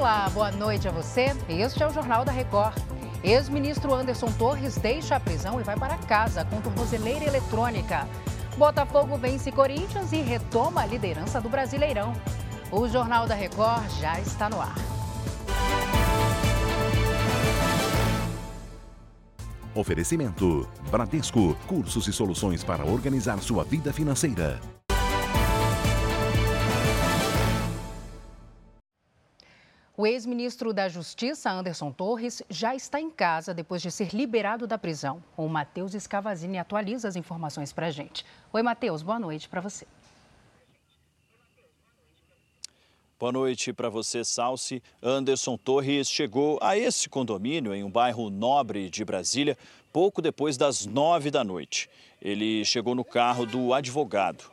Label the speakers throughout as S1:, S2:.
S1: Olá, boa noite a você. Este é o Jornal da Record. Ex-ministro Anderson Torres deixa a prisão e vai para casa com tornozeleira eletrônica. Botafogo vence Corinthians e retoma a liderança do Brasileirão. O Jornal da Record já está no ar.
S2: Oferecimento: Bradesco, cursos e soluções para organizar sua vida financeira.
S1: O ex-ministro da Justiça, Anderson Torres, já está em casa depois de ser liberado da prisão. O Matheus Escavazini atualiza as informações para a gente. Oi, Matheus, boa noite para você.
S3: Boa noite para você, Salsi. Anderson Torres chegou a esse condomínio em um bairro nobre de Brasília pouco depois das nove da noite. Ele chegou no carro do advogado.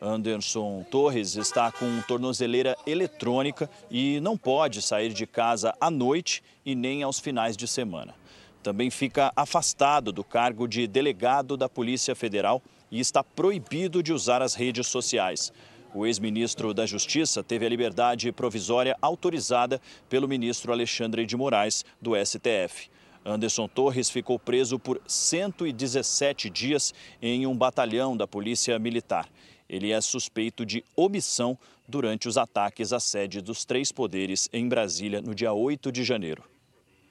S3: Anderson Torres está com tornozeleira eletrônica e não pode sair de casa à noite e nem aos finais de semana. Também fica afastado do cargo de delegado da Polícia Federal e está proibido de usar as redes sociais. O ex-ministro da Justiça teve a liberdade provisória autorizada pelo ministro Alexandre de Moraes, do STF. Anderson Torres ficou preso por 117 dias em um batalhão da Polícia Militar. Ele é suspeito de omissão durante os ataques à sede dos três poderes em Brasília no dia 8 de janeiro.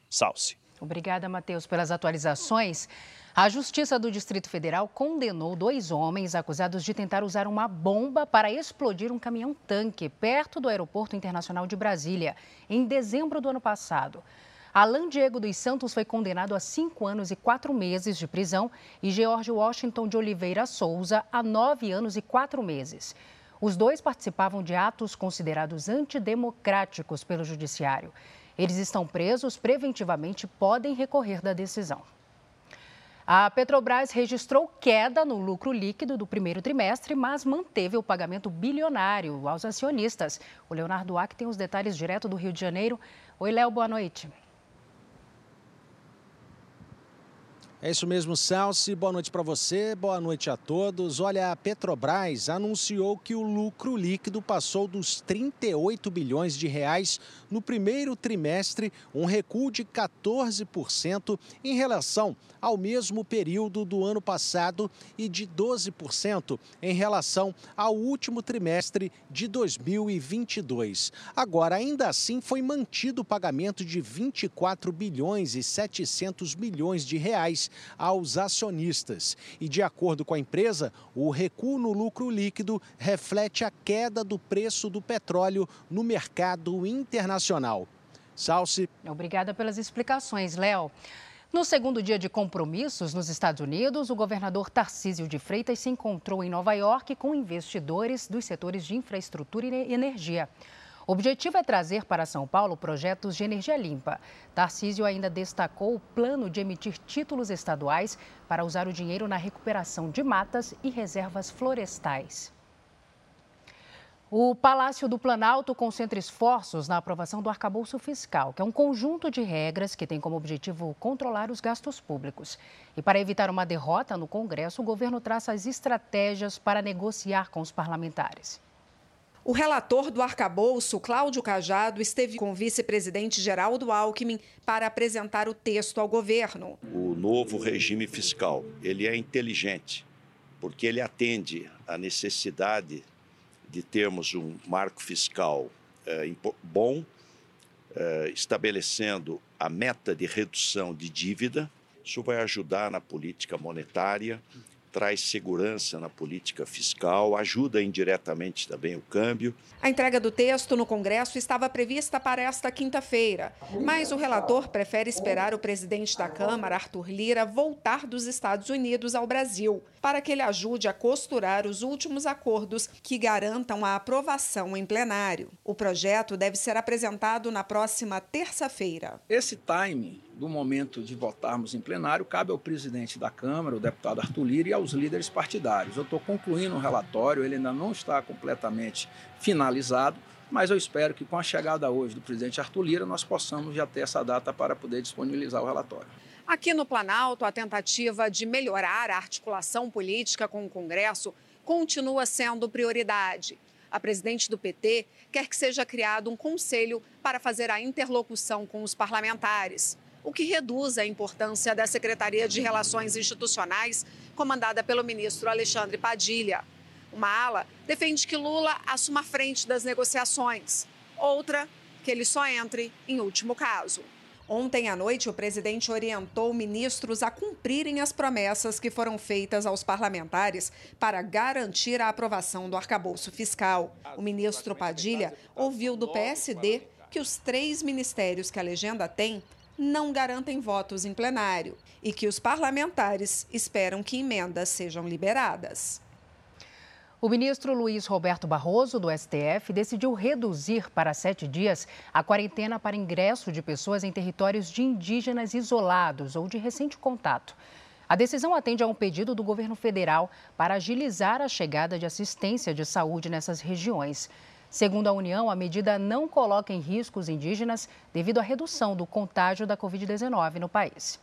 S3: Salce.
S1: Obrigada, Matheus, pelas atualizações. A Justiça do Distrito Federal condenou dois homens acusados de tentar usar uma bomba para explodir um caminhão-tanque perto do Aeroporto Internacional de Brasília, em dezembro do ano passado. Alan Diego dos Santos foi condenado a cinco anos e quatro meses de prisão e George Washington de Oliveira Souza a nove anos e quatro meses. Os dois participavam de atos considerados antidemocráticos pelo Judiciário. Eles estão presos preventivamente e podem recorrer da decisão. A Petrobras registrou queda no lucro líquido do primeiro trimestre, mas manteve o pagamento bilionário aos acionistas. O Leonardo Ack tem os detalhes direto do Rio de Janeiro. Oi, Léo, boa noite.
S4: É isso mesmo, Salsi. Boa noite para você, boa noite a todos. Olha, a Petrobras anunciou que o lucro líquido passou dos 38 bilhões de reais no primeiro trimestre, um recuo de 14% em relação ao mesmo período do ano passado e de 12% em relação ao último trimestre de 2022. Agora, ainda assim, foi mantido o pagamento de 24 bilhões e 700 milhões de reais aos acionistas. E de acordo com a empresa, o recuo no lucro líquido reflete a queda do preço do petróleo no mercado internacional. Salce.
S1: Obrigada pelas explicações, Léo. No segundo dia de compromissos nos Estados Unidos, o governador Tarcísio de Freitas se encontrou em Nova York com investidores dos setores de infraestrutura e energia. O objetivo é trazer para São Paulo projetos de energia limpa. Tarcísio ainda destacou o plano de emitir títulos estaduais para usar o dinheiro na recuperação de matas e reservas florestais. O Palácio do Planalto concentra esforços na aprovação do arcabouço fiscal, que é um conjunto de regras que tem como objetivo controlar os gastos públicos. E para evitar uma derrota no Congresso, o governo traça as estratégias para negociar com os parlamentares.
S5: O relator do arcabouço, Cláudio Cajado, esteve com o vice-presidente Geraldo Alckmin para apresentar o texto ao governo.
S6: O novo regime fiscal, ele é inteligente, porque ele atende à necessidade de termos um marco fiscal é, bom, é, estabelecendo a meta de redução de dívida. Isso vai ajudar na política monetária traz segurança na política fiscal, ajuda indiretamente também o câmbio.
S5: A entrega do texto no Congresso estava prevista para esta quinta-feira, mas o relator prefere esperar o presidente da Câmara, Arthur Lira, voltar dos Estados Unidos ao Brasil, para que ele ajude a costurar os últimos acordos que garantam a aprovação em plenário. O projeto deve ser apresentado na próxima terça-feira.
S7: Esse time do momento de votarmos em plenário cabe ao presidente da Câmara, o deputado Arthur Lira, e aos líderes partidários. Eu estou concluindo o relatório, ele ainda não está completamente finalizado, mas eu espero que com a chegada hoje do presidente Arthur Lira nós possamos já ter essa data para poder disponibilizar o relatório.
S5: Aqui no Planalto, a tentativa de melhorar a articulação política com o Congresso continua sendo prioridade. A presidente do PT quer que seja criado um conselho para fazer a interlocução com os parlamentares, o que reduz a importância da Secretaria de Relações Institucionais, comandada pelo ministro Alexandre Padilha. Uma ala defende que Lula assuma a frente das negociações, outra, que ele só entre em último caso. Ontem à noite, o presidente orientou ministros a cumprirem as promessas que foram feitas aos parlamentares para garantir a aprovação do arcabouço fiscal. O ministro Padilha ouviu do PSD que os três ministérios que a legenda tem não garantem votos em plenário e que os parlamentares esperam que emendas sejam liberadas.
S1: O ministro Luiz Roberto Barroso, do STF, decidiu reduzir para sete dias a quarentena para ingresso de pessoas em territórios de indígenas isolados ou de recente contato. A decisão atende a um pedido do governo federal para agilizar a chegada de assistência de saúde nessas regiões. Segundo a União, a medida não coloca em risco os indígenas devido à redução do contágio da Covid-19 no país.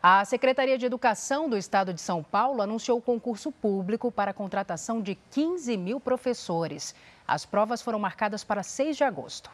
S1: A Secretaria de Educação do Estado de São Paulo anunciou o concurso público para a contratação de 15 mil professores. As provas foram marcadas para 6 de agosto.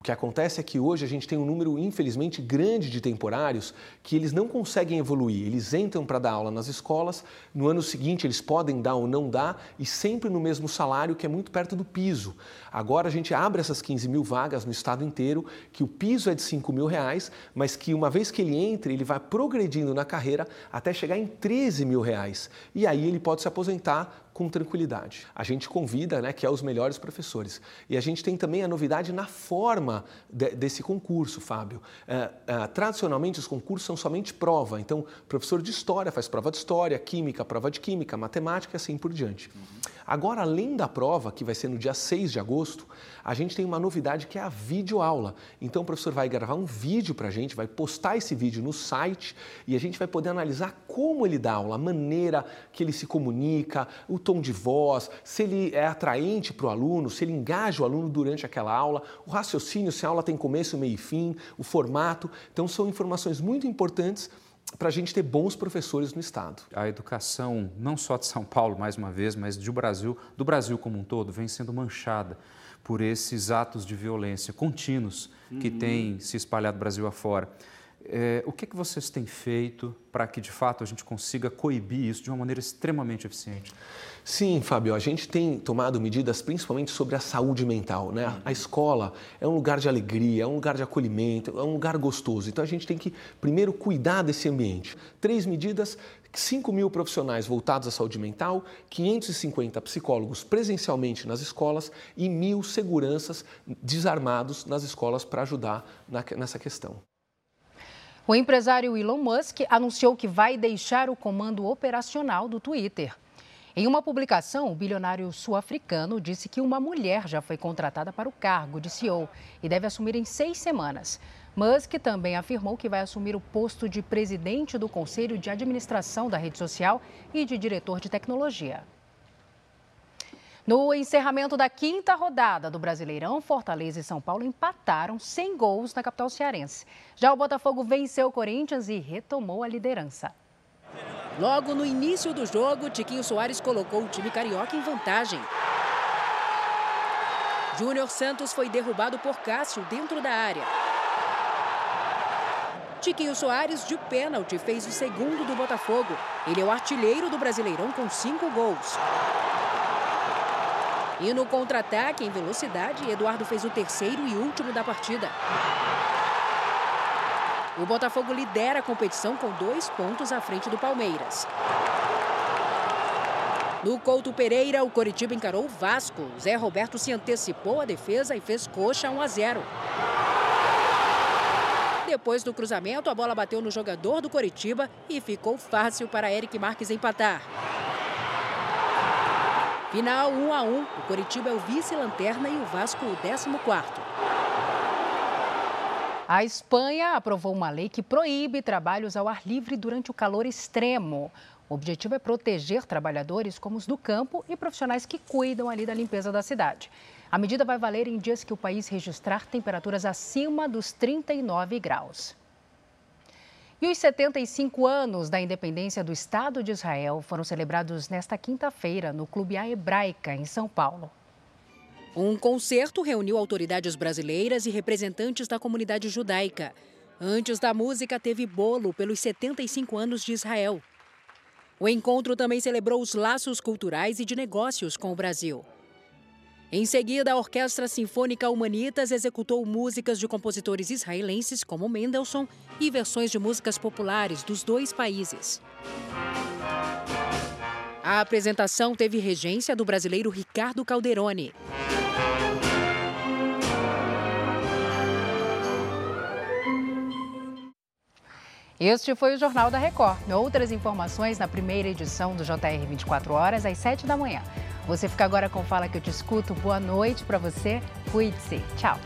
S8: O que acontece é que hoje a gente tem um número, infelizmente, grande de temporários que eles não conseguem evoluir. Eles entram para dar aula nas escolas, no ano seguinte eles podem dar ou não dar, e sempre no mesmo salário, que é muito perto do piso. Agora a gente abre essas 15 mil vagas no estado inteiro, que o piso é de 5 mil reais, mas que uma vez que ele entre, ele vai progredindo na carreira até chegar em 13 mil reais. E aí ele pode se aposentar com tranquilidade. A gente convida, né, que é os melhores professores. E a gente tem também a novidade na forma de, desse concurso, Fábio. É, é, tradicionalmente, os concursos são somente prova. Então, professor de história faz prova de história, química, prova de química, matemática e assim por diante. Uhum. Agora, além da prova, que vai ser no dia 6 de agosto, a gente tem uma novidade que é a videoaula. Então, o professor vai gravar um vídeo para a gente, vai postar esse vídeo no site e a gente vai poder analisar como ele dá aula, a maneira que ele se comunica, o tom de voz, se ele é atraente para o aluno, se ele engaja o aluno durante aquela aula, o raciocínio, se a aula tem começo, meio e fim, o formato. Então, são informações muito importantes para a gente ter bons professores no estado.
S9: A educação, não só de São Paulo, mais uma vez, mas do Brasil, do Brasil como um todo, vem sendo manchada por esses atos de violência contínuos que uhum. têm se espalhado Brasil afora. É, o que, é que vocês têm feito para que, de fato, a gente consiga coibir isso de uma maneira extremamente eficiente?
S8: Sim, Fábio, a gente tem tomado medidas principalmente sobre a saúde mental. Né? A escola é um lugar de alegria, é um lugar de acolhimento, é um lugar gostoso. Então a gente tem que primeiro cuidar desse ambiente. Três medidas 5 mil profissionais voltados à saúde mental, 550 psicólogos presencialmente nas escolas e mil seguranças desarmados nas escolas para ajudar nessa questão.
S1: O empresário Elon Musk anunciou que vai deixar o comando operacional do Twitter. Em uma publicação, o bilionário sul-africano disse que uma mulher já foi contratada para o cargo de CEO e deve assumir em seis semanas. Musk também afirmou que vai assumir o posto de presidente do Conselho de Administração da rede social e de diretor de tecnologia. No encerramento da quinta rodada do Brasileirão, Fortaleza e São Paulo empataram sem gols na capital cearense. Já o Botafogo venceu o Corinthians e retomou a liderança.
S10: Logo no início do jogo, Tiquinho Soares colocou o time carioca em vantagem. Júnior Santos foi derrubado por Cássio dentro da área. Tiquinho Soares, de pênalti, fez o segundo do Botafogo. Ele é o artilheiro do Brasileirão com cinco gols. E no contra-ataque, em velocidade, Eduardo fez o terceiro e último da partida. O Botafogo lidera a competição com dois pontos à frente do Palmeiras. No Couto Pereira, o Coritiba encarou o Vasco. Zé Roberto se antecipou à defesa e fez coxa 1 a 0. Depois do cruzamento, a bola bateu no jogador do Coritiba e ficou fácil para Eric Marques empatar. Final 1 a 1. O Coritiba é o vice-lanterna e o Vasco o 14 quarto.
S1: A Espanha aprovou uma lei que proíbe trabalhos ao ar livre durante o calor extremo. O objetivo é proteger trabalhadores como os do campo e profissionais que cuidam ali da limpeza da cidade. A medida vai valer em dias que o país registrar temperaturas acima dos 39 graus. E os 75 anos da independência do Estado de Israel foram celebrados nesta quinta-feira no Clube A Hebraica, em São Paulo. Um concerto reuniu autoridades brasileiras e representantes da comunidade judaica. Antes da música, teve bolo pelos 75 anos de Israel. O encontro também celebrou os laços culturais e de negócios com o Brasil. Em seguida, a Orquestra Sinfônica Humanitas executou músicas de compositores israelenses como Mendelssohn e versões de músicas populares dos dois países. A apresentação teve regência do brasileiro Ricardo Calderoni.
S11: Este foi o Jornal da Record. Outras informações na primeira edição do JR 24 horas, às 7 da manhã. Você fica agora com Fala que eu te escuto. Boa noite para você. Cuide-se. Tchau.